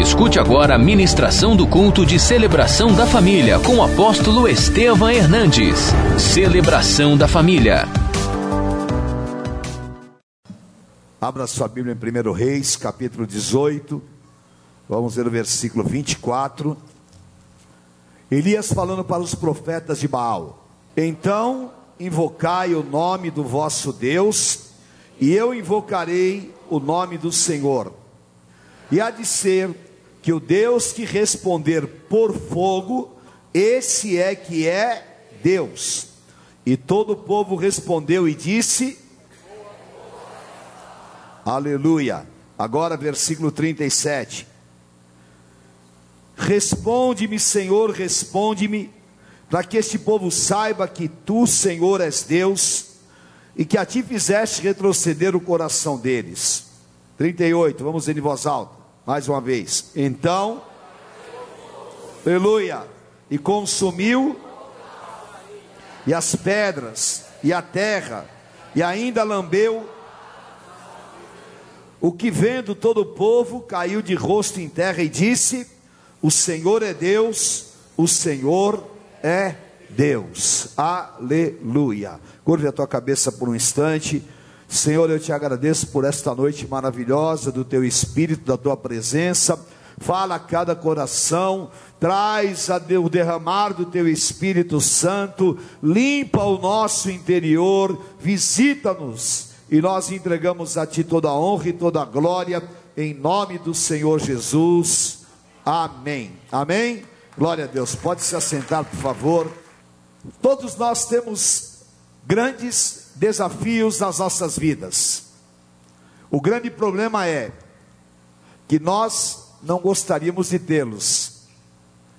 Escute agora a ministração do culto de celebração da família com o apóstolo Estevam Hernandes. Celebração da família. Abra sua Bíblia em 1 Reis, capítulo 18. Vamos ver o versículo 24. Elias falando para os profetas de Baal: Então invocai o nome do vosso Deus, e eu invocarei o nome do Senhor. E há de ser que o Deus que responder por fogo, esse é que é Deus. E todo o povo respondeu e disse: Aleluia. Agora, versículo 37. Responde-me, Senhor, responde-me, para que este povo saiba que tu, Senhor, és Deus e que a ti fizeste retroceder o coração deles. 38, vamos ver em voz alta, mais uma vez. Então, aleluia, e consumiu, e as pedras, e a terra, e ainda lambeu, o que vendo todo o povo caiu de rosto em terra e disse: O Senhor é Deus, o Senhor é Deus. Aleluia. Curve a tua cabeça por um instante. Senhor, eu te agradeço por esta noite maravilhosa do teu espírito, da tua presença. Fala a cada coração, traz o derramar do teu Espírito Santo, limpa o nosso interior, visita-nos e nós entregamos a ti toda a honra e toda a glória, em nome do Senhor Jesus. Amém. Amém. Glória a Deus. Pode se assentar, por favor. Todos nós temos grandes desafios nas nossas vidas. O grande problema é que nós não gostaríamos de tê-los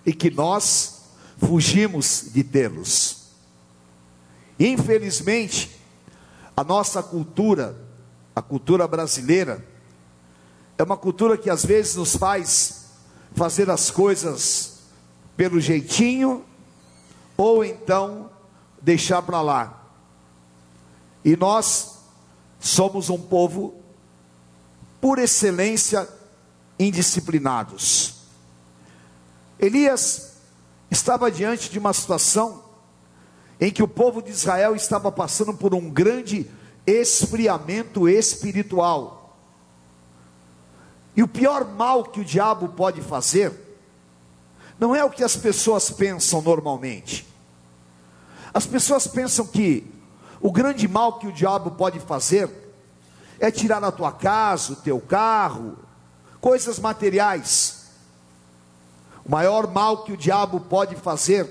e que nós fugimos de tê-los. Infelizmente, a nossa cultura, a cultura brasileira, é uma cultura que às vezes nos faz fazer as coisas pelo jeitinho ou então deixar para lá. E nós somos um povo, por excelência, indisciplinados. Elias estava diante de uma situação em que o povo de Israel estava passando por um grande esfriamento espiritual. E o pior mal que o diabo pode fazer, não é o que as pessoas pensam normalmente. As pessoas pensam que o grande mal que o diabo pode fazer é tirar a tua casa, o teu carro, coisas materiais. O maior mal que o diabo pode fazer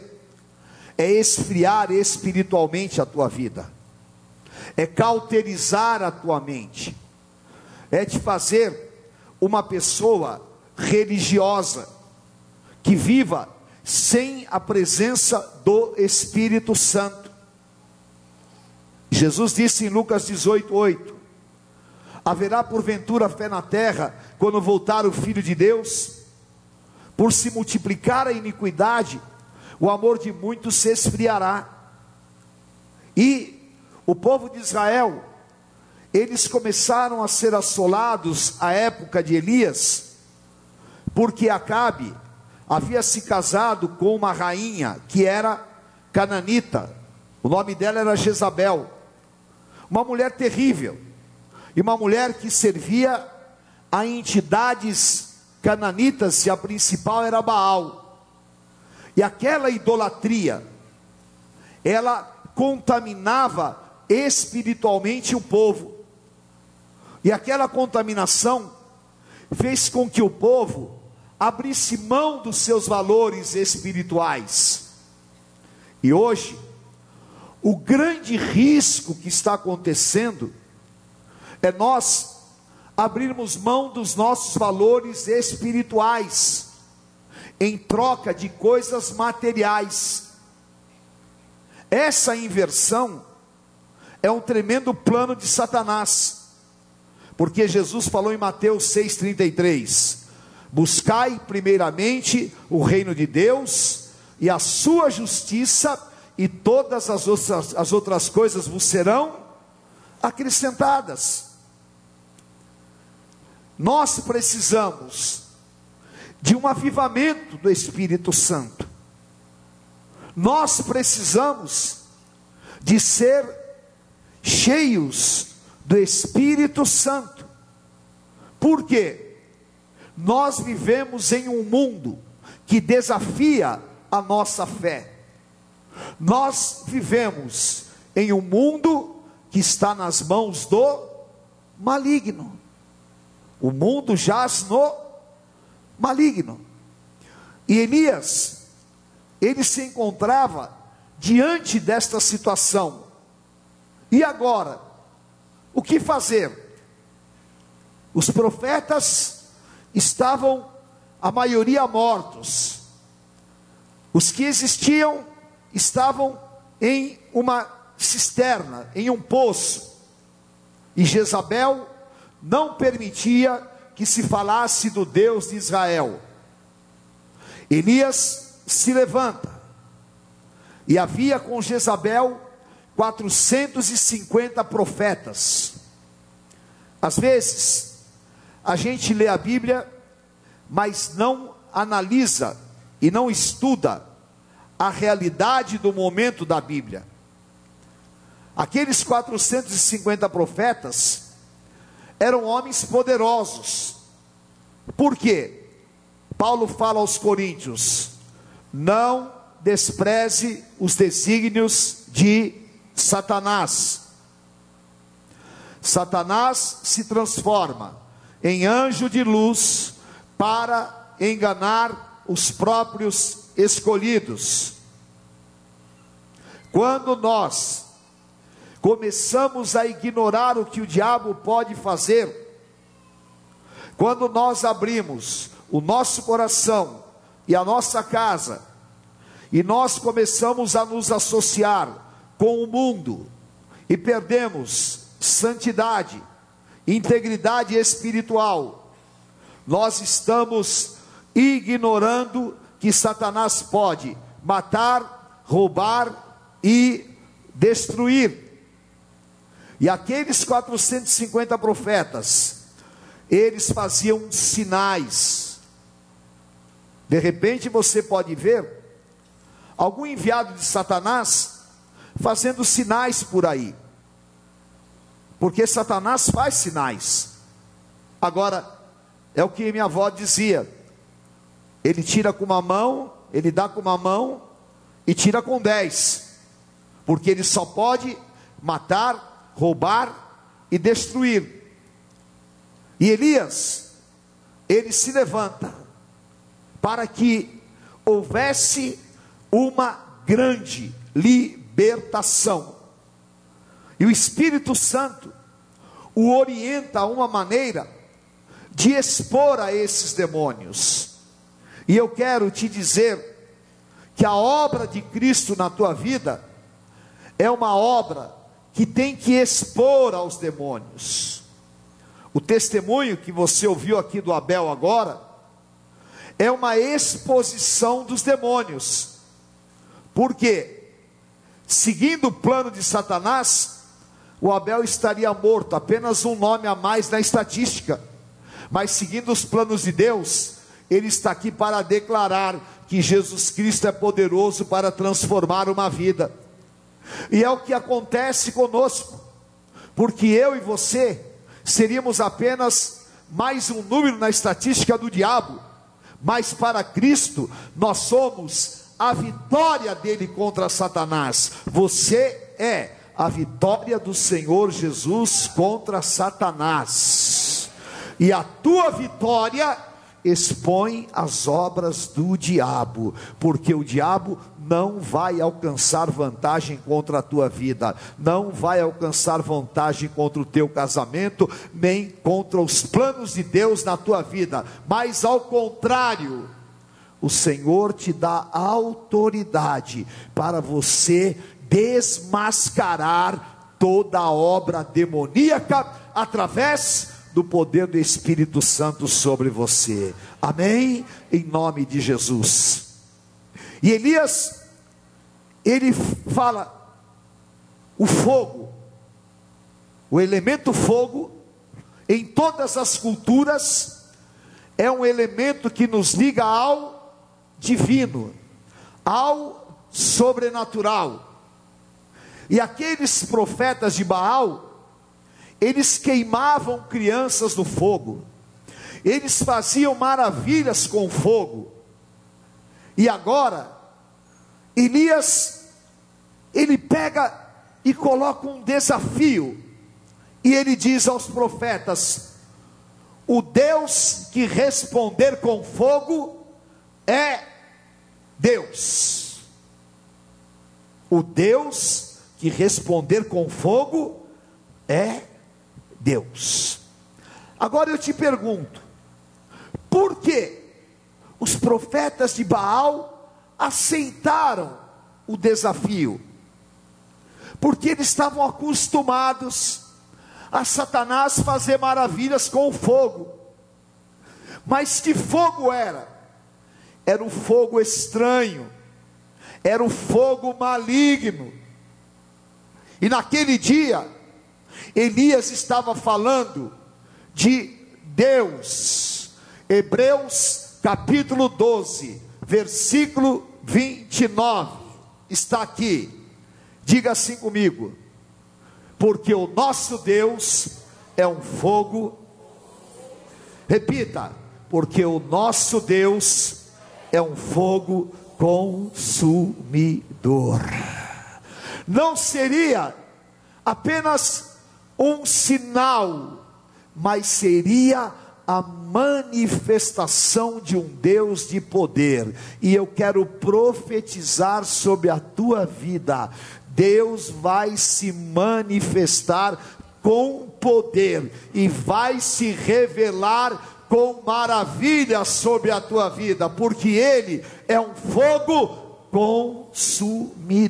é esfriar espiritualmente a tua vida, é cauterizar a tua mente, é te fazer uma pessoa religiosa que viva sem a presença do Espírito Santo. Jesus disse em Lucas 18, 8: Haverá porventura fé na terra quando voltar o Filho de Deus? Por se multiplicar a iniquidade, o amor de muitos se esfriará. E o povo de Israel, eles começaram a ser assolados à época de Elias, porque Acabe, havia se casado com uma rainha que era cananita. O nome dela era Jezabel. Uma mulher terrível. E uma mulher que servia a entidades cananitas, e a principal era Baal. E aquela idolatria, ela contaminava espiritualmente o povo. E aquela contaminação fez com que o povo abrisse mão dos seus valores espirituais. E hoje, o grande risco que está acontecendo é nós abrirmos mão dos nossos valores espirituais em troca de coisas materiais. Essa inversão é um tremendo plano de Satanás, porque Jesus falou em Mateus 6,33: Buscai primeiramente o reino de Deus e a sua justiça, e todas as outras, as outras coisas vos serão acrescentadas. Nós precisamos um avivamento do Espírito Santo. Nós precisamos de ser cheios do Espírito Santo. Por quê? Nós vivemos em um mundo que desafia a nossa fé. Nós vivemos em um mundo que está nas mãos do maligno. O mundo jaz no maligno. E Elias, ele se encontrava diante desta situação. E agora, o que fazer? Os profetas estavam, a maioria, mortos. Os que existiam estavam em uma cisterna, em um poço. E Jezabel não permitia que se falasse do Deus de Israel. Elias se levanta, e havia com Jezabel 450 profetas. Às vezes, a gente lê a Bíblia, mas não analisa e não estuda a realidade do momento da Bíblia. Aqueles 450 profetas eram homens poderosos. Por quê? Paulo fala aos Coríntios: não despreze os desígnios de Satanás. Satanás se transforma em anjo de luz para enganar os próprios escolhidos. Quando nós começamos a ignorar o que o diabo pode fazer, quando nós abrimos o nosso coração e a nossa casa, e nós começamos a nos associar com o mundo, e perdemos santidade, integridade espiritual, nós estamos ignorando que Satanás pode matar, roubar e destruir. E aqueles 450 profetas, eles faziam sinais. De repente você pode ver algum enviado de Satanás fazendo sinais por aí. Porque Satanás faz sinais. Agora, é o que minha avó dizia: ele tira com uma mão, ele dá com uma mão e tira com dez, porque ele só pode matar, roubar e destruir. E Elias, ele se levanta para que houvesse uma grande libertação. E o Espírito Santo o orienta a uma maneira de expor a esses demônios. E eu quero te dizer que a obra de Cristo na tua vida é uma obra que tem que expor aos demônios. O testemunho que você ouviu aqui do Abel agora é uma exposição dos demônios. Porque, seguindo o plano de Satanás, o Abel estaria morto, apenas um nome a mais na estatística. Mas seguindo os planos de Deus, ele está aqui para declarar que Jesus Cristo é poderoso para transformar uma vida. E é o que acontece conosco, porque eu e você seríamos apenas mais um número na estatística do diabo, mas para Cristo nós somos a vitória dele contra Satanás. Você é a vitória do Senhor Jesus contra Satanás. E a tua vitória expõe as obras do diabo, porque o diabo não vai alcançar vantagem contra a tua vida, não vai alcançar vantagem contra o teu casamento, nem contra os planos de Deus na tua vida, mas ao contrário, o Senhor te dá autoridade para você desmascarar toda a obra demoníaca através do poder do Espírito Santo sobre você. Amém? Em nome de Jesus. E Elias, ele fala: o fogo, o elemento fogo, em todas as culturas, é um elemento que nos liga ao divino, ao sobrenatural. E aqueles profetas de Baal, eles queimavam crianças no fogo, eles faziam maravilhas com fogo. E agora, Elias, ele pega e coloca um desafio, e ele diz aos profetas: o Deus que responder com fogo é Deus. O Deus que responder com fogo é Deus. Agora eu te pergunto, por que os profetas de Baal aceitaram o desafio? Porque eles estavam acostumados a Satanás fazer maravilhas com o fogo. Mas que fogo era? Era um fogo estranho, era um fogo maligno. E naquele dia, Elias estava falando de Deus. Hebreus capítulo 12, versículo 29, está aqui. Diga assim comigo: porque o nosso Deus é um fogo. Repita, porque o nosso Deus é um fogo consumidor. Não seria apenas um sinal, mas seria a manifestação de um Deus de poder, e eu quero profetizar sobre a tua vida. Deus vai se manifestar com poder e vai se revelar com maravilha sobre a tua vida, porque Ele é um fogo consumidor,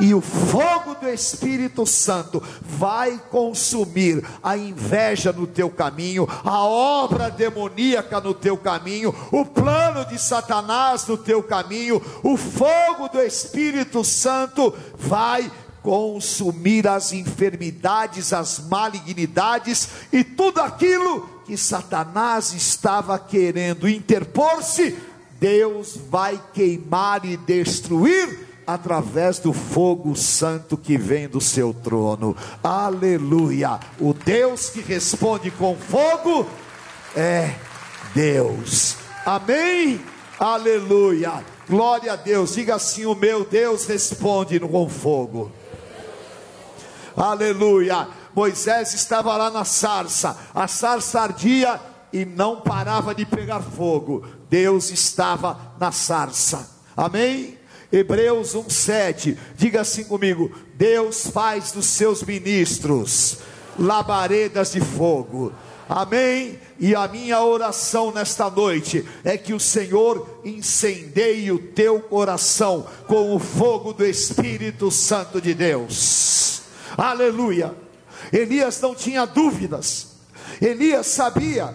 e o fogo do Espírito Santo vai consumir a inveja no teu caminho, a obra demoníaca no teu caminho, o plano de Satanás no teu caminho, o fogo do Espírito Santo vai consumir as enfermidades, as malignidades e tudo aquilo que Satanás estava querendo interpor-se Deus vai queimar e destruir através do fogo santo que vem do seu trono. Aleluia! O Deus que responde com fogo é Deus. Amém? Aleluia! Glória a Deus. Diga assim: O meu Deus responde com fogo. Aleluia! Moisés estava lá na sarça, a sarça ardia e não parava de pegar fogo. Deus estava na sarça. Amém? Hebreus 1:7. Diga assim comigo: Deus faz dos seus ministros labaredas de fogo. Amém? E a minha oração nesta noite é que o Senhor incendeie o teu coração com o fogo do Espírito Santo de Deus. Aleluia. Elias não tinha dúvidas. Elias sabia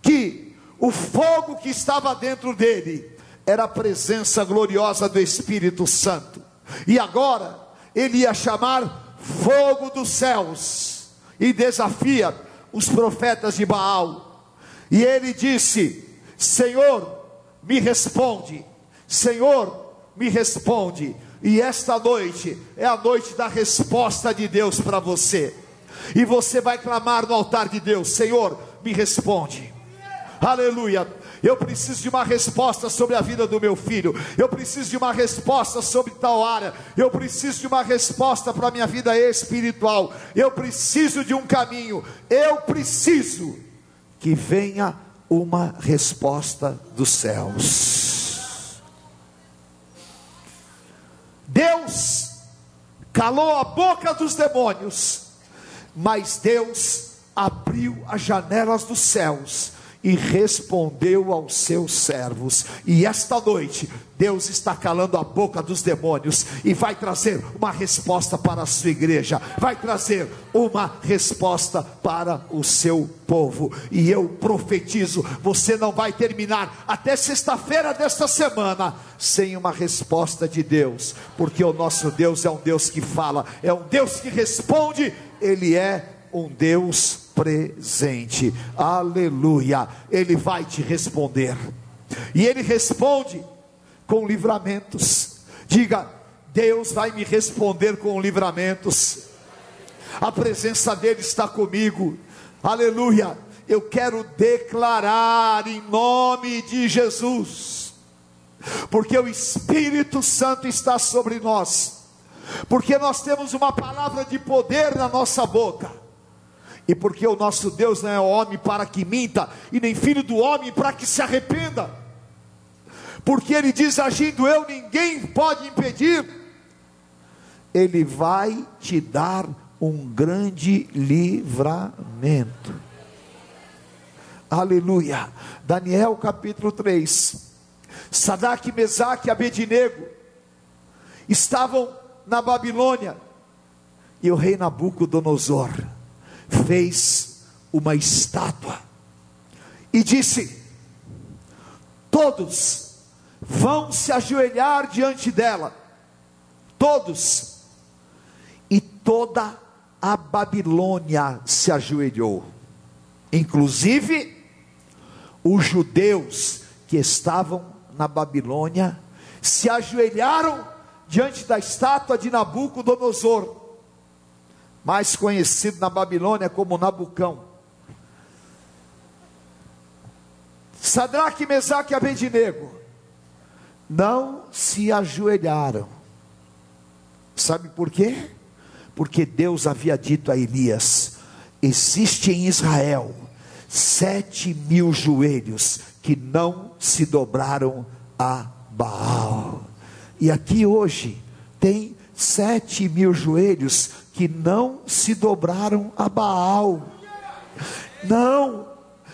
que o fogo que estava dentro dele era a presença gloriosa do Espírito Santo. E agora ele ia chamar fogo dos céus e desafia os profetas de Baal. E ele disse: Senhor, me responde. Senhor, me responde. E esta noite é a noite da resposta de Deus para você. E você vai clamar no altar de Deus: Senhor, me responde aleluia. Eu preciso de uma resposta sobre a vida do meu filho. Eu preciso de uma resposta sobre tal área. Eu preciso de uma resposta para a minha vida espiritual. Eu preciso de um caminho. Eu preciso que venha uma resposta dos céus. Deus calou a boca dos demônios, mas Deus abriu as janelas dos céus e respondeu aos seus servos. E esta noite, Deus está calando a boca dos demônios e vai trazer uma resposta para a sua igreja, vai trazer uma resposta para o seu povo. E eu profetizo: você não vai terminar até sexta-feira desta semana sem uma resposta de Deus, porque o nosso Deus é um Deus que fala, é um Deus que responde, ele é um Deus presente. Aleluia. Ele vai te responder. E ele responde com livramentos. Diga: Deus vai me responder com livramentos. A presença dele está comigo. Aleluia. Eu quero declarar em nome de Jesus, porque o Espírito Santo está sobre nós, porque nós temos uma palavra de poder na nossa boca, e porque o nosso Deus não é homem para que minta, e nem filho do homem para que se arrependa, porque Ele diz: agindo eu, ninguém pode impedir, Ele vai te dar um grande livramento. Aleluia. Daniel capítulo 3. Sadak, Mesaque e Abednego estavam na Babilônia e o rei Nabucodonosor fez uma estátua e disse: Todos vão se ajoelhar diante dela, todos, e toda a Babilônia se ajoelhou, inclusive os judeus que estavam na Babilônia se ajoelharam diante da estátua de Nabucodonosor, mais conhecido na Babilônia como Nabucão. Sadraque, Mesaque e Abednego não se ajoelharam. Sabe por quê? Porque Deus havia dito a Elias: existe em Israel sete mil joelhos que não se dobraram a Baal. E aqui hoje tem sete mil joelhos que não se dobraram a Baal. Não,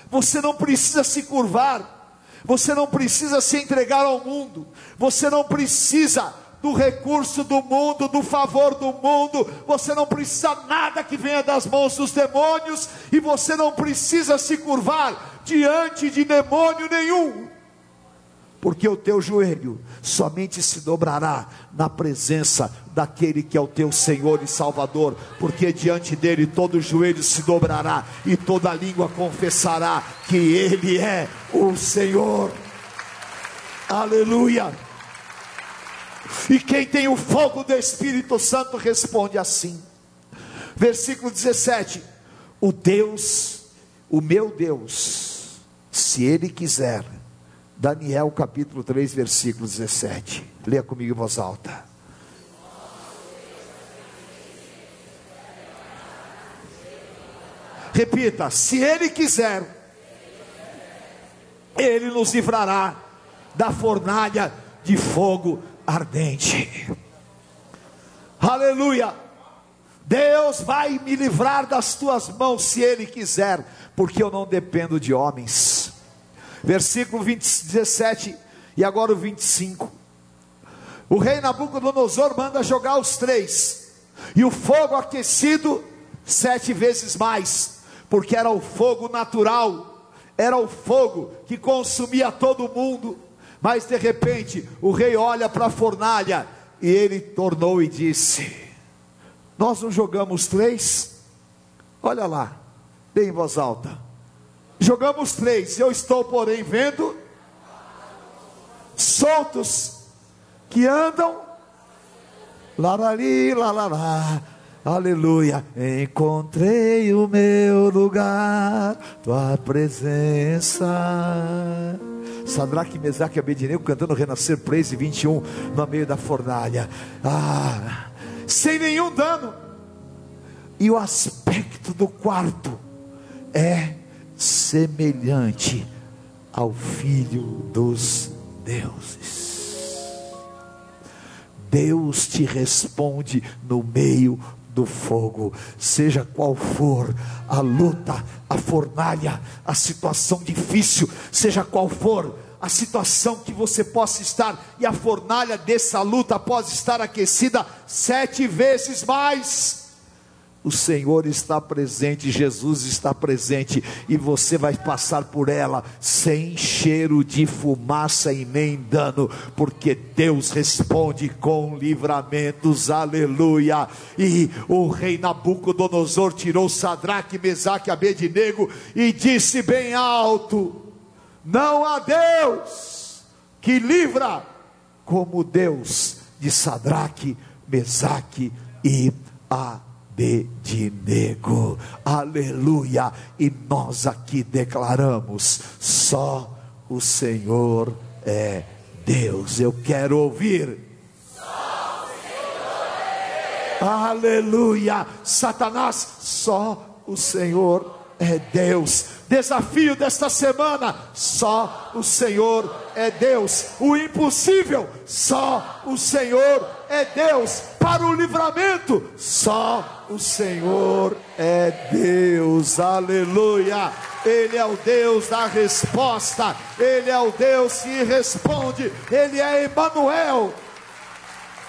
você não precisa se curvar, você não precisa se entregar ao mundo, você não precisa do recurso do mundo, do favor do mundo, você não precisa nada que venha das mãos dos demônios, e você não precisa se curvar diante de demônio nenhum, porque o teu joelho somente se dobrará na presença daquele que é o teu Senhor e Salvador, porque diante dele todo joelho se dobrará e toda língua confessará que ele é o Senhor. Aleluia. E quem tem o fogo do Espírito Santo responde assim. Versículo 17: O Deus, o meu Deus, se Ele quiser, Daniel capítulo 3, versículo 17. Leia comigo em voz alta. Repita: se Ele quiser, Ele nos livrará da fornalha de fogo ardente. Aleluia. Deus vai me livrar das tuas mãos se Ele quiser, porque eu não dependo de homens. Versículo 20, 17 e agora o 25. O rei Nabucodonosor manda jogar os três, e o fogo aquecido sete vezes mais, porque era o fogo natural, era o fogo que consumia todo mundo mas de repente o rei olha para a fornalha e ele tornou e disse: Nós não jogamos três? Olha lá, bem em voz alta. Jogamos três, eu estou, porém, vendo soltos que andam larari, lalará, aleluia. Encontrei o meu lugar, tua presença Sadraque, Mesaque e Abednego cantando Renascer Praise 21 no meio da fornalha. Ah, sem nenhum dano. E o aspecto do quarto é semelhante ao filho dos deuses. Deus te responde no meio do fogo, seja qual for a luta, a fornalha, a situação difícil, seja qual for a situação que você possa estar, e a fornalha dessa luta pode estar aquecida sete vezes mais. O Senhor está presente, Jesus está presente, e você vai passar por ela sem cheiro de fumaça e nem dano, porque Deus responde com livramentos, aleluia. E o rei Nabucodonosor tirou Sadraque, Mesaque e Abednego e disse bem alto: Não há Deus que livra como Deus de Sadraque, Mesaque e Abednego. Abednego, aleluia. E nós aqui declaramos: só o Senhor é Deus. Eu quero ouvir. Só o Senhor é Deus. Aleluia. Satanás, só o Senhor é Deus. Desafio desta semana: só o Senhor é Deus. O impossível, só o Senhor é Deus. Para o livramento, só o Senhor é Deus. Aleluia. Ele é o Deus da resposta, Ele é o Deus que responde, Ele é Emmanuel,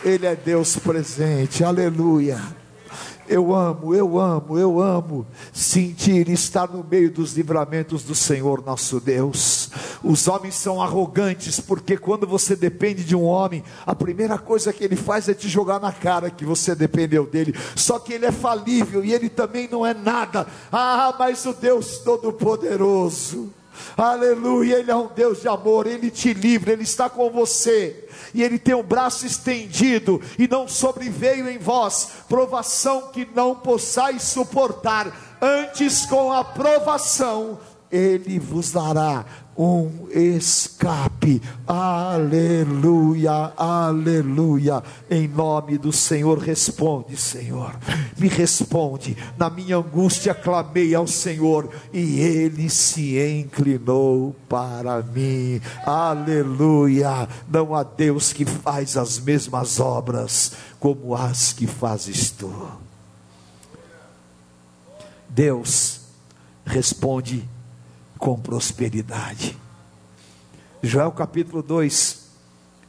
Ele é Deus presente, aleluia. Eu amo, eu amo, eu amo sentir estar no meio dos livramentos do Senhor nosso Deus. Os homens são arrogantes, porque quando você depende de um homem, a primeira coisa que ele faz é te jogar na cara que você dependeu dele. Só que ele é falível e ele também não é nada. Ah, mas o Deus Todo-Poderoso Aleluia, Ele é um Deus de amor, Ele te livra, Ele está com você, e Ele tem o braço estendido, e não sobreveio em vós provação que não possais suportar, antes com a provação Ele vos dará um escape. Aleluia, aleluia. Em nome do Senhor, responde, Senhor. Me responde. Na minha angústia clamei ao Senhor e ele se inclinou para mim. Aleluia. Não há Deus que faz as mesmas obras como as que fazes tu. Deus responde com prosperidade. Joel capítulo 2,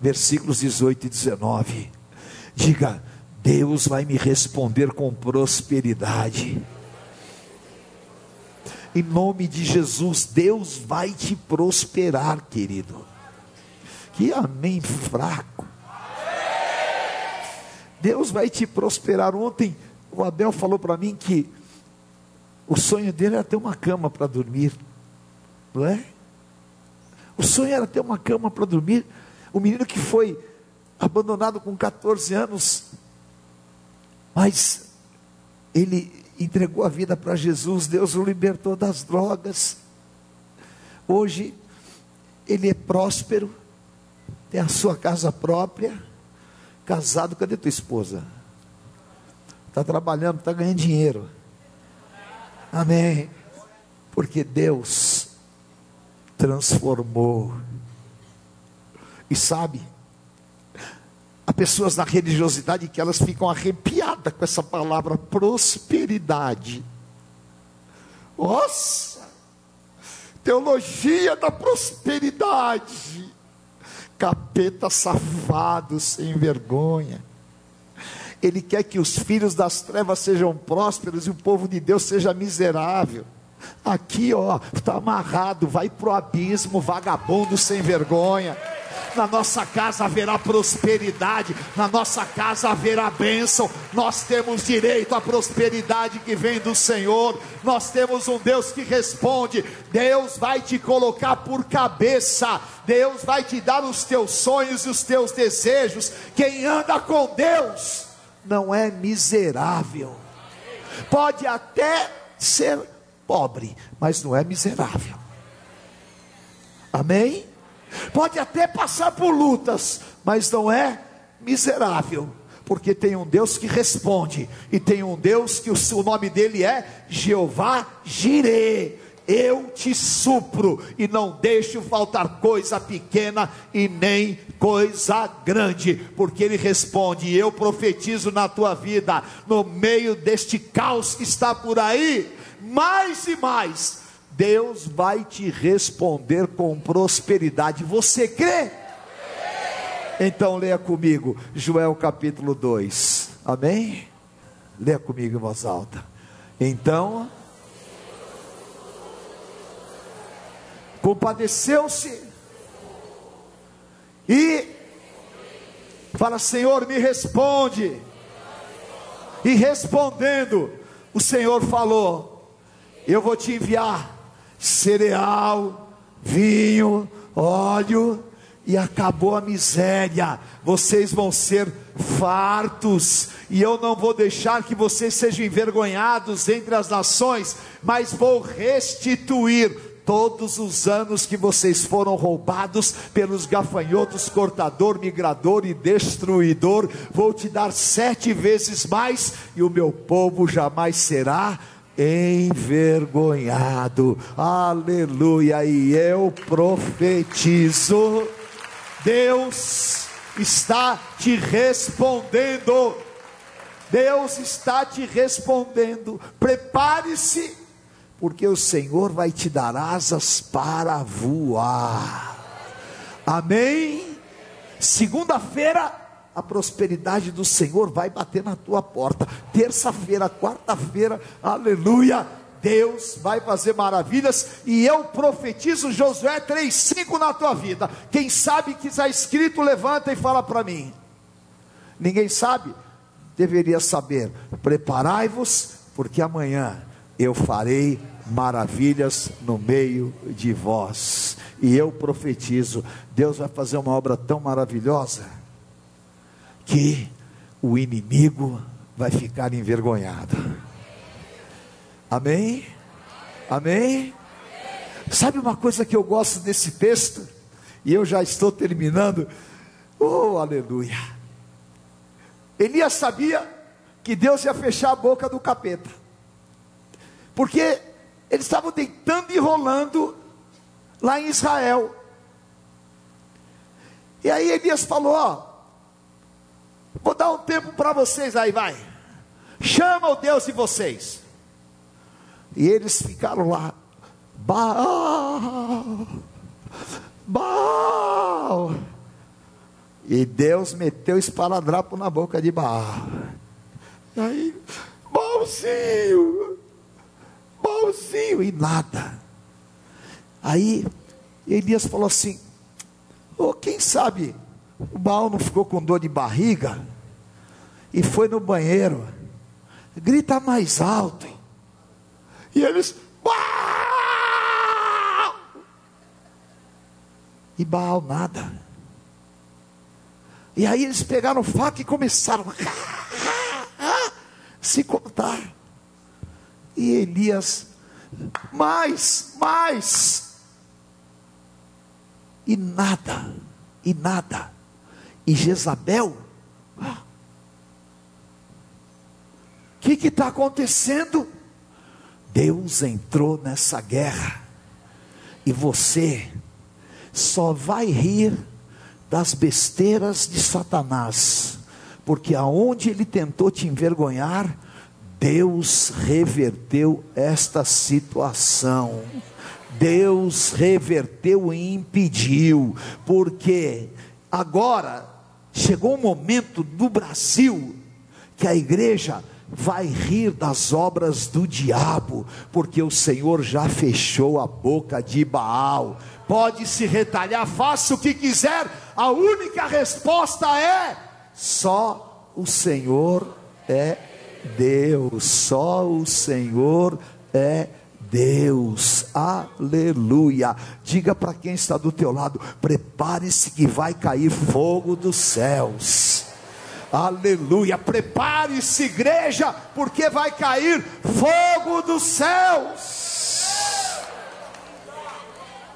versículos 18 e 19. Diga: Deus vai me responder com prosperidade. Em nome de Jesus, Deus vai te prosperar, querido. Que amém fraco. Deus vai te prosperar. Ontem o Abel falou para mim que o sonho dele era ter uma cama para dormir não é? O sonho era ter uma cama para dormir. O menino que foi abandonado com 14 anos, mas ele entregou a vida para Jesus, Deus o libertou das drogas. Hoje ele é próspero, tem a sua casa própria, casado. Cadê tua esposa? Está trabalhando, está ganhando dinheiro. Amém. Porque Deus transformou. E sabe, há pessoas na religiosidade que elas ficam arrepiadas com essa palavra prosperidade. Nossa, teologia da prosperidade. Capeta safado, sem vergonha. Ele quer que os filhos das trevas sejam prósperos e o povo de Deus seja miserável. Aqui, ó, está amarrado, vai para o abismo, vagabundo sem vergonha. Na nossa casa haverá prosperidade, na nossa casa haverá bênção. Nós temos direito à prosperidade que vem do Senhor. Nós temos um Deus que responde. Deus vai te colocar por cabeça. Deus vai te dar os teus sonhos e os teus desejos. Quem anda com Deus não é miserável. Pode até ser pobre, mas não é miserável. Amém? Pode até passar por lutas, mas não é miserável, porque tem um Deus que responde, e tem um Deus que o, o nome dele é Jeová Jireh eu te supro e não deixo faltar coisa pequena e nem coisa grande, porque ele responde: eu profetizo na tua vida, no meio deste caos que está por aí, mais e mais, Deus vai te responder com prosperidade. Você crê? Então leia comigo, Joel capítulo 2. Amém? Leia comigo em voz alta. Então, compadeceu-se e fala: Senhor, me responde. E respondendo, o Senhor falou: Eu vou te enviar cereal, vinho, óleo, e acabou a miséria. Vocês vão ser fartos, e eu não vou deixar que vocês sejam envergonhados entre as nações, mas vou restituir todos os anos que vocês foram roubados pelos gafanhotos, cortador, migrador e destruidor, vou te dar sete vezes mais, e o meu povo jamais será envergonhado. Aleluia! E eu profetizo, Deus está te respondendo. Deus está te respondendo. Prepare-se porque o Senhor vai te dar asas para voar. Amém? Segunda-feira, a prosperidade do Senhor vai bater na tua porta. Terça-feira, quarta-feira, aleluia. Deus vai fazer maravilhas e eu profetizo Josué 3:5 na tua vida. Quem sabe que está escrito, levanta e fala para mim. Ninguém sabe? Deveria saber. Preparai-vos, porque amanhã eu farei maravilhas no meio de vós. E eu profetizo: Deus vai fazer uma obra tão maravilhosa que o inimigo vai ficar envergonhado. Amém? Amém? Sabe uma coisa que eu gosto desse texto? E eu já estou terminando. Oh, aleluia. Elias sabia que Deus ia fechar a boca do capeta. Porque eles estavam deitando e rolando lá em Israel. E aí Elias falou: Ó, vou dar um tempo para vocês aí, vai. Chama o Deus de vocês. E eles ficaram lá. Baal, Baal. E Deus meteu esparadrapo na boca de Baal. E aí, Baalzinho, Baalzinho, e nada. Aí Elias falou assim: oh, quem sabe o Baal não ficou com dor de barriga e foi no banheiro, grita mais alto. E eles, Baal! E Baal nada. E aí eles pegaram faca e começaram a se cortar. E Elias, mais, mais. E nada, e nada. E Jezabel, o que está acontecendo? Deus entrou nessa guerra, e você só vai rir das besteiras de Satanás, porque aonde ele tentou te envergonhar, Deus reverteu esta situação. Deus reverteu e impediu, porque agora chegou o momento do Brasil que a igreja vai rir das obras do diabo, porque o Senhor já fechou a boca de Baal. Pode se retalhar, faça o que quiser, a única resposta é: só o Senhor é Deus, só o Senhor é Deus, aleluia. Diga para quem está do teu lado: prepare-se que vai cair fogo dos céus. Aleluia, prepare-se, igreja, porque vai cair fogo dos céus.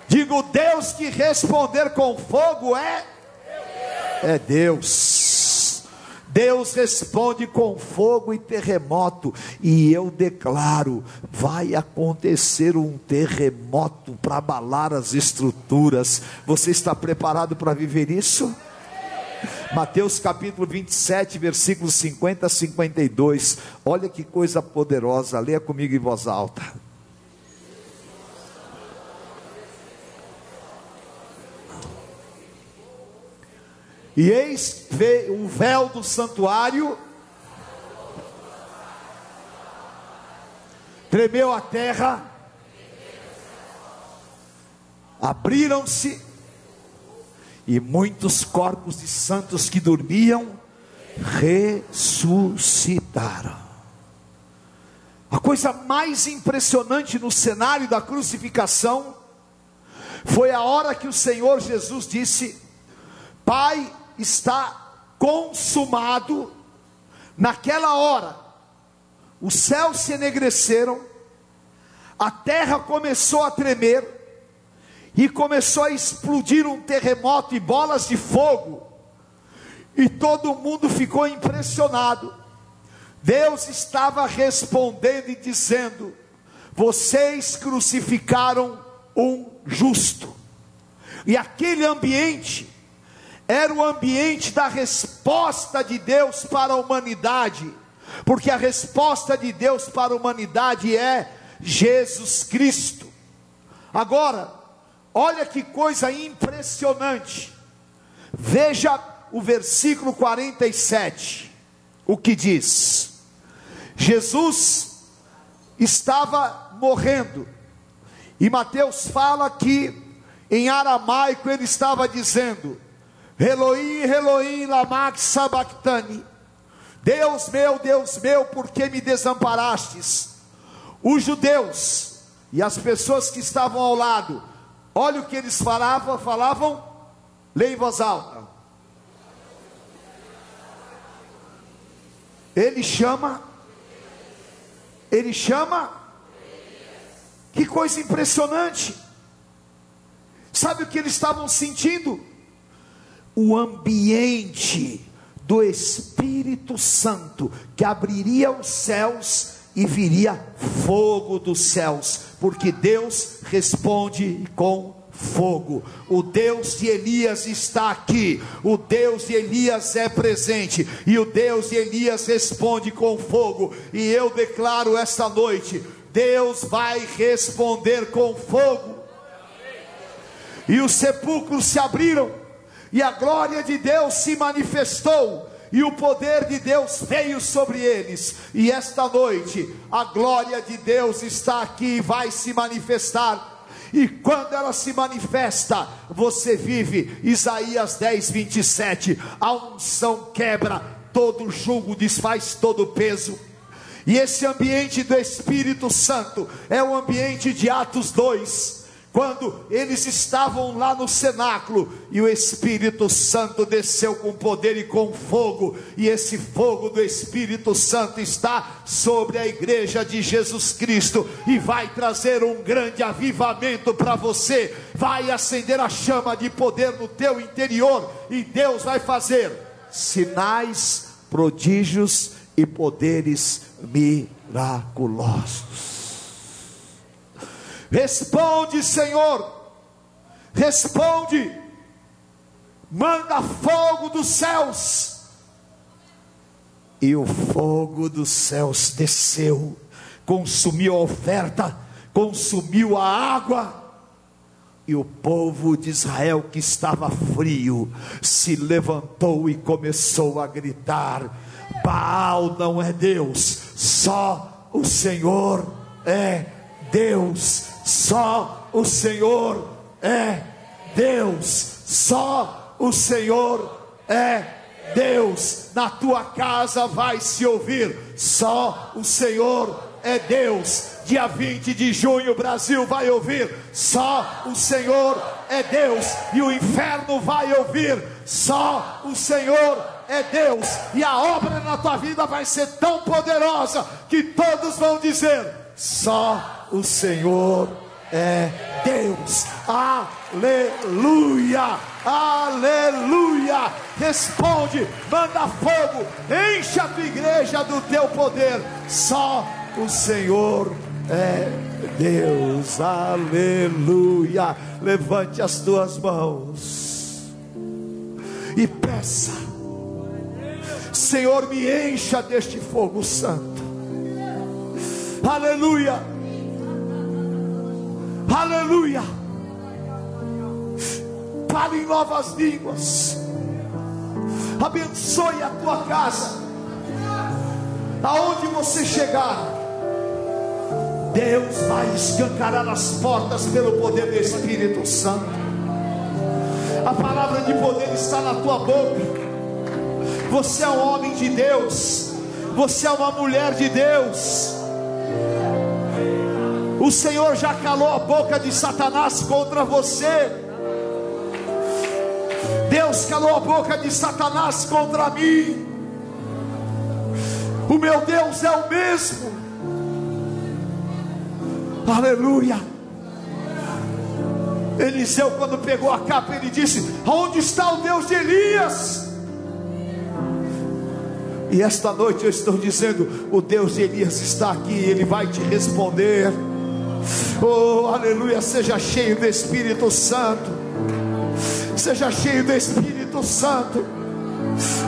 Digo, Deus que responder com fogo é é Deus. Deus responde com fogo e terremoto, e eu declaro: vai acontecer um terremoto para abalar as estruturas. Você está preparado para viver isso? Mateus capítulo 27, versículos 50 a 52. Olha que coisa poderosa, leia comigo em voz alta. E eis o véu do santuário tremeu a terra, abriram-se e muitos corpos de santos que dormiam ressuscitaram. A coisa mais impressionante no cenário da crucificação foi a hora que o Senhor Jesus disse: Pai, está consumado. Naquela hora, os céus se enegreceram, a terra começou a tremer, e começou a explodir um terremoto e bolas de fogo, e todo mundo ficou impressionado. Deus estava respondendo e dizendo: Vocês crucificaram um justo, e aquele ambiente era o ambiente da resposta de Deus para a humanidade, porque a resposta de Deus para a humanidade é Jesus Cristo. Agora, olha que coisa impressionante, veja o versículo 47, o que diz: Jesus estava morrendo, e Mateus fala que em aramaico ele estava dizendo: Elohim, Elohim, lama sabachthani. Deus meu, Deus meu, por que me desamparastes? Os judeus e as pessoas que estavam ao lado, olha o que eles falavam, falavam, leia em voz alta. Ele chama, ele chama, que coisa impressionante. Sabe o que eles estavam sentindo? O ambiente do Espírito Santo que abriria os céus e viria fogo dos céus, porque Deus responde com fogo. O Deus de Elias está aqui. O Deus de Elias é presente. E o Deus de Elias responde com fogo. E eu declaro esta noite: Deus vai responder com fogo. E os sepulcros se abriram. E a glória de Deus se manifestou e o poder de Deus veio sobre eles. E esta noite, a glória de Deus está aqui e vai se manifestar e quando ela se manifesta, você vive Isaías 10, 27. A unção quebra todo jugo, desfaz todo peso. E esse ambiente do Espírito Santo é o ambiente de Atos 2 quando eles estavam lá no cenáculo e o Espírito Santo desceu com poder e com fogo, e esse fogo do Espírito Santo está sobre a igreja de Jesus Cristo e vai trazer um grande avivamento para você, vai acender a chama de poder no teu interior e Deus vai fazer sinais, prodígios e poderes miraculosos. Responde, Senhor, responde, manda fogo dos céus. E o fogo dos céus desceu, consumiu a oferta, consumiu a água. E o povo de Israel que estava frio se levantou e começou a gritar: Baal não é Deus, só o Senhor é Deus. Só o Senhor é Deus. Só o Senhor é Deus. Na tua casa vai se ouvir. Só o Senhor é Deus. Dia 20 de junho, o Brasil vai ouvir. Só o Senhor é Deus. E o inferno vai ouvir. Só o Senhor é Deus. E a obra na tua vida vai ser tão poderosa que todos vão dizer: só o Senhor é Deus. Aleluia! Aleluia! Responde, manda fogo, enche a tua igreja do teu poder. Só o Senhor é Deus. Aleluia! Levante as tuas mãos e peça. Senhor, me encha deste fogo santo. Aleluia! Aleluia. Fale em novas línguas. Abençoe a tua casa. Aonde você chegar, Deus vai escancarar as portas pelo poder do Espírito Santo. A palavra de poder está na tua boca. Você é um homem de Deus. Você é uma mulher de Deus. O Senhor já calou a boca de Satanás contra você. Deus calou a boca de Satanás contra mim. O meu Deus é o mesmo. Aleluia. Eliseu, quando pegou a capa, ele disse: Onde está o Deus de Elias? E esta noite eu estou dizendo: O Deus de Elias está aqui, ele vai te responder. Oh, aleluia, seja cheio do Espírito Santo. Seja cheio do Espírito Santo.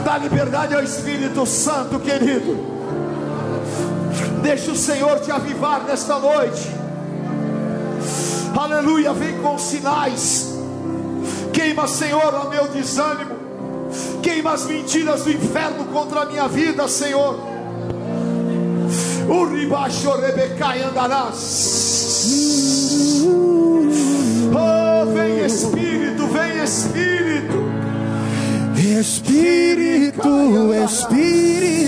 Dá liberdade ao Espírito Santo, querido. Deixa o Senhor te avivar nesta noite. Aleluia, vem com sinais. Queima, Senhor, o meu desânimo. Queima as mentiras do inferno contra a minha vida, Senhor. O ribaixo rebecai andarás. Oh, vem Espírito, vem Espírito. Espírito, Espírito.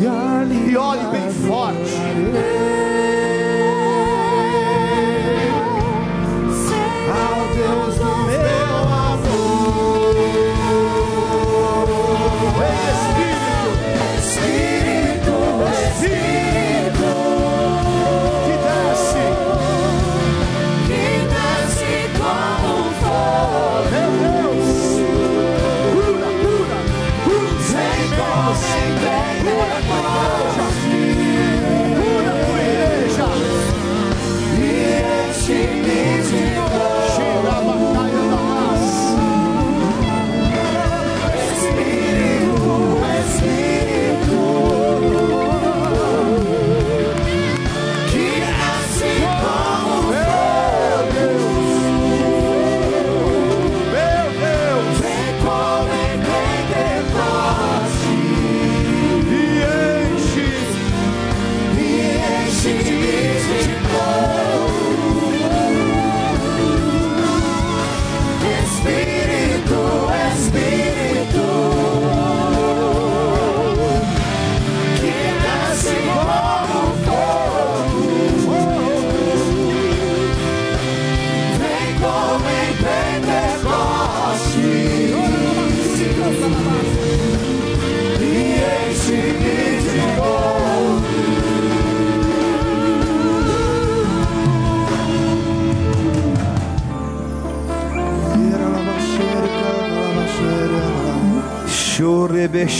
E olhe bem forte.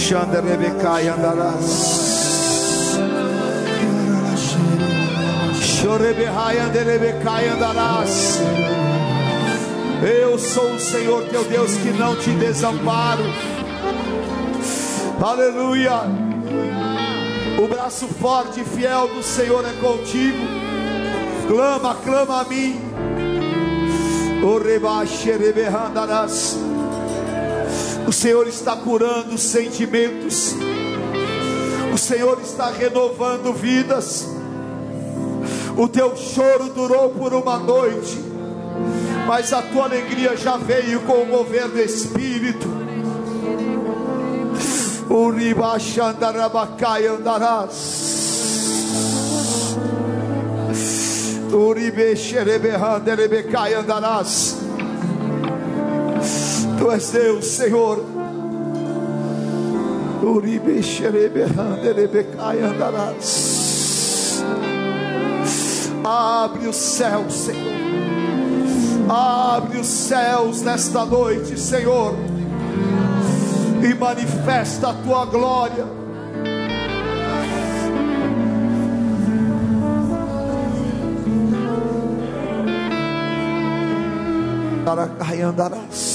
Rebexanda Rebecai andarás. Andarás. Eu sou o Senhor teu Deus que não te desamparo. Aleluia. O braço forte e fiel do Senhor é contigo. Clama, clama a mim. O rebaixerebehandarás. O Senhor está curando sentimentos. O Senhor está renovando vidas. O teu choro durou por uma noite, mas a tua alegria já veio com o mover do Espírito. O ribachandarabacai andarás. O ribexerebehanderebecai andarás. Tu és Deus, Senhor. andarás. Abre os céus, Senhor. Abre os céus nesta noite, Senhor. E manifesta a tua glória. andarás.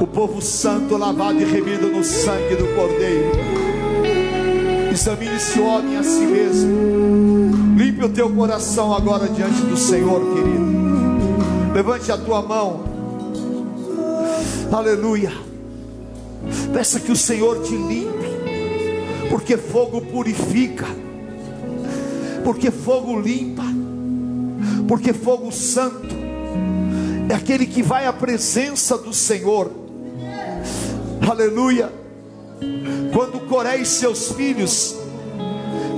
O povo santo lavado e remido no sangue do Cordeiro. Examine-se homem a si mesmo. Limpe o teu coração agora diante do Senhor, querido. Levante a tua mão. Aleluia. Peça que o Senhor te limpe. Porque fogo purifica. Porque fogo limpa. Porque fogo santo é aquele que vai à presença do Senhor. Aleluia. Quando Coré e seus filhos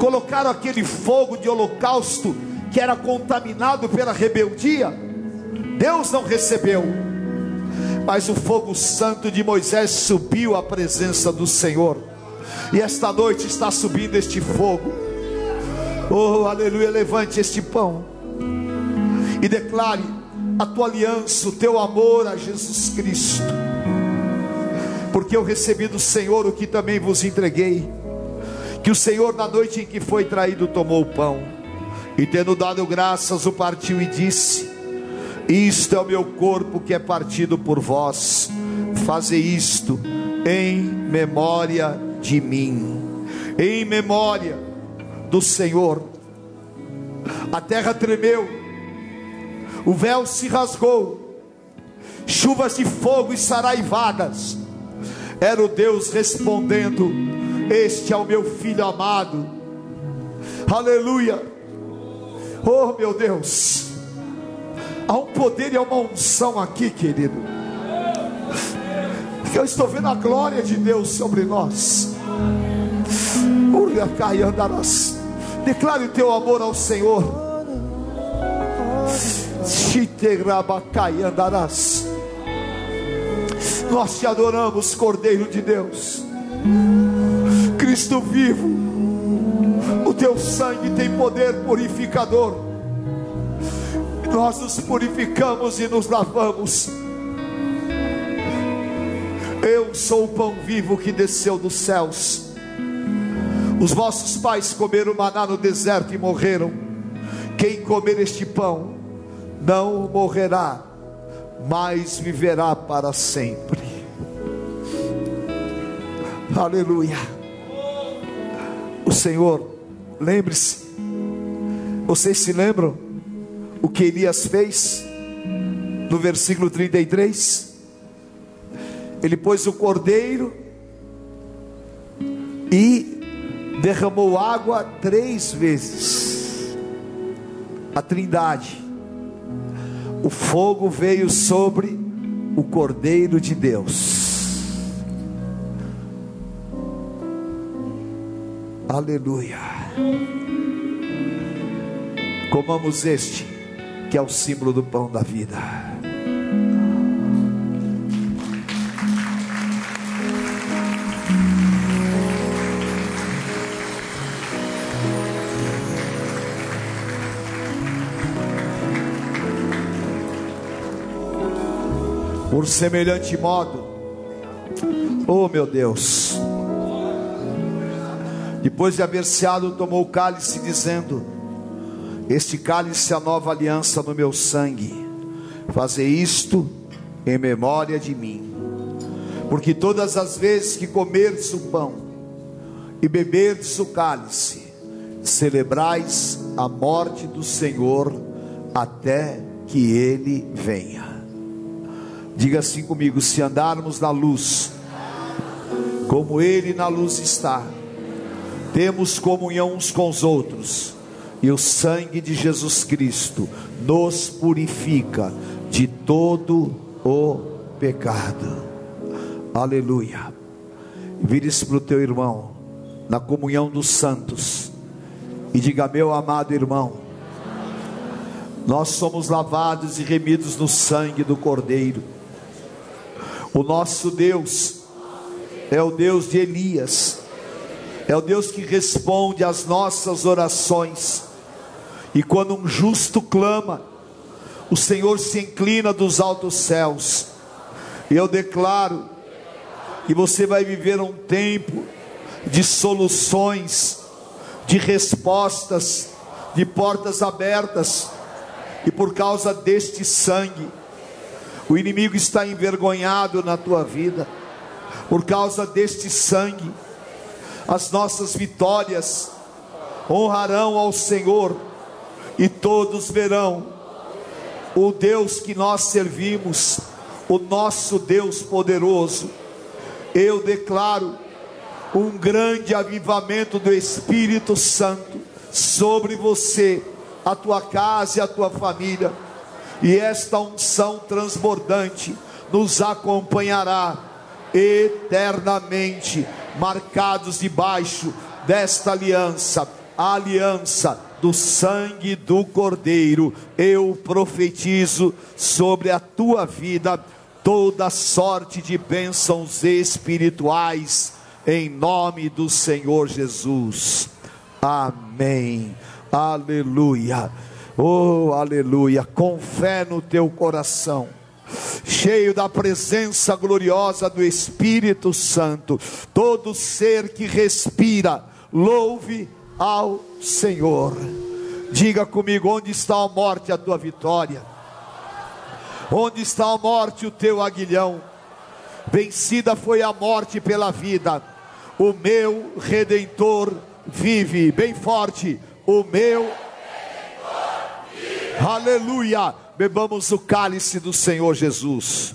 colocaram aquele fogo de holocausto que era contaminado pela rebeldia, Deus não recebeu. Mas o fogo santo de Moisés subiu à presença do Senhor. E esta noite está subindo este fogo. Oh, aleluia, levante este pão e declare a tua aliança, o teu amor a Jesus Cristo. Porque eu recebi do Senhor o que também vos entreguei. Que o Senhor, na noite em que foi traído, tomou o pão e, tendo dado graças, o partiu e disse: Isto é o meu corpo que é partido por vós. Faze isto em memória de mim, em memória do Senhor. A terra tremeu o véu se rasgou, chuvas de fogo e saraivadas. Era o Deus respondendo: Este é o meu filho amado. Aleluia. Oh meu Deus, há um poder e há uma unção aqui, querido. Eu estou vendo a glória de Deus sobre nós. Declare o teu amor ao Senhor Nós te adoramos, Cordeiro de Deus, Cristo vivo. O teu sangue tem poder purificador. Nós nos purificamos e nos lavamos. Eu sou o pão vivo que desceu dos céus. Os vossos pais comeram maná no deserto e morreram. Quem comer este pão não morrerá, mas viverá para sempre. Aleluia. O Senhor, lembre-se, vocês se lembram o que Elias fez no versículo 33? Ele pôs o cordeiro e derramou água três vezes. A Trindade o fogo veio sobre o Cordeiro de Deus. Aleluia. Comamos este, que é o símbolo do pão da vida. Por semelhante modo, oh meu Deus, depois de haver ceado, tomou o cálice, dizendo: Este cálice é a nova aliança no meu sangue. Fazer isto em memória de mim. Porque todas as vezes que comerdes o pão e beberdes o cálice, celebrais a morte do Senhor até que ele venha. Diga assim comigo: se andarmos na luz, como ele na luz está, temos comunhão uns com os outros, e o sangue de Jesus Cristo nos purifica de todo o pecado. Aleluia. Vire-se para o teu irmão, na comunhão dos santos, e diga: Meu amado irmão, nós somos lavados e remidos no sangue do Cordeiro. O nosso Deus é o Deus de Elias, é o Deus que responde às nossas orações, e quando um justo clama, o Senhor se inclina dos altos céus. Eu declaro que você vai viver um tempo de soluções, de respostas, de portas abertas, e por causa deste sangue, o inimigo está envergonhado na tua vida, por causa deste sangue, as nossas vitórias honrarão ao Senhor, e todos verão o Deus que nós servimos, o nosso Deus poderoso. Eu declaro um grande avivamento do Espírito Santo sobre você, a tua casa e a tua família, e esta unção transbordante nos acompanhará eternamente, marcados debaixo desta aliança, a aliança do sangue do Cordeiro, eu profetizo sobre a tua vida toda sorte de bênçãos espirituais, em nome do Senhor Jesus. Amém. Aleluia. Oh, aleluia. Com fé no teu coração cheio da presença gloriosa do Espírito Santo, todo ser que respira, louve ao Senhor. Diga comigo: onde está a morte, a tua vitória? Onde está a morte, o teu aguilhão? Vencida foi a morte pela vida, o meu redentor vive, bem forte, o meu Aleluia! Bebamos o cálice do Senhor Jesus.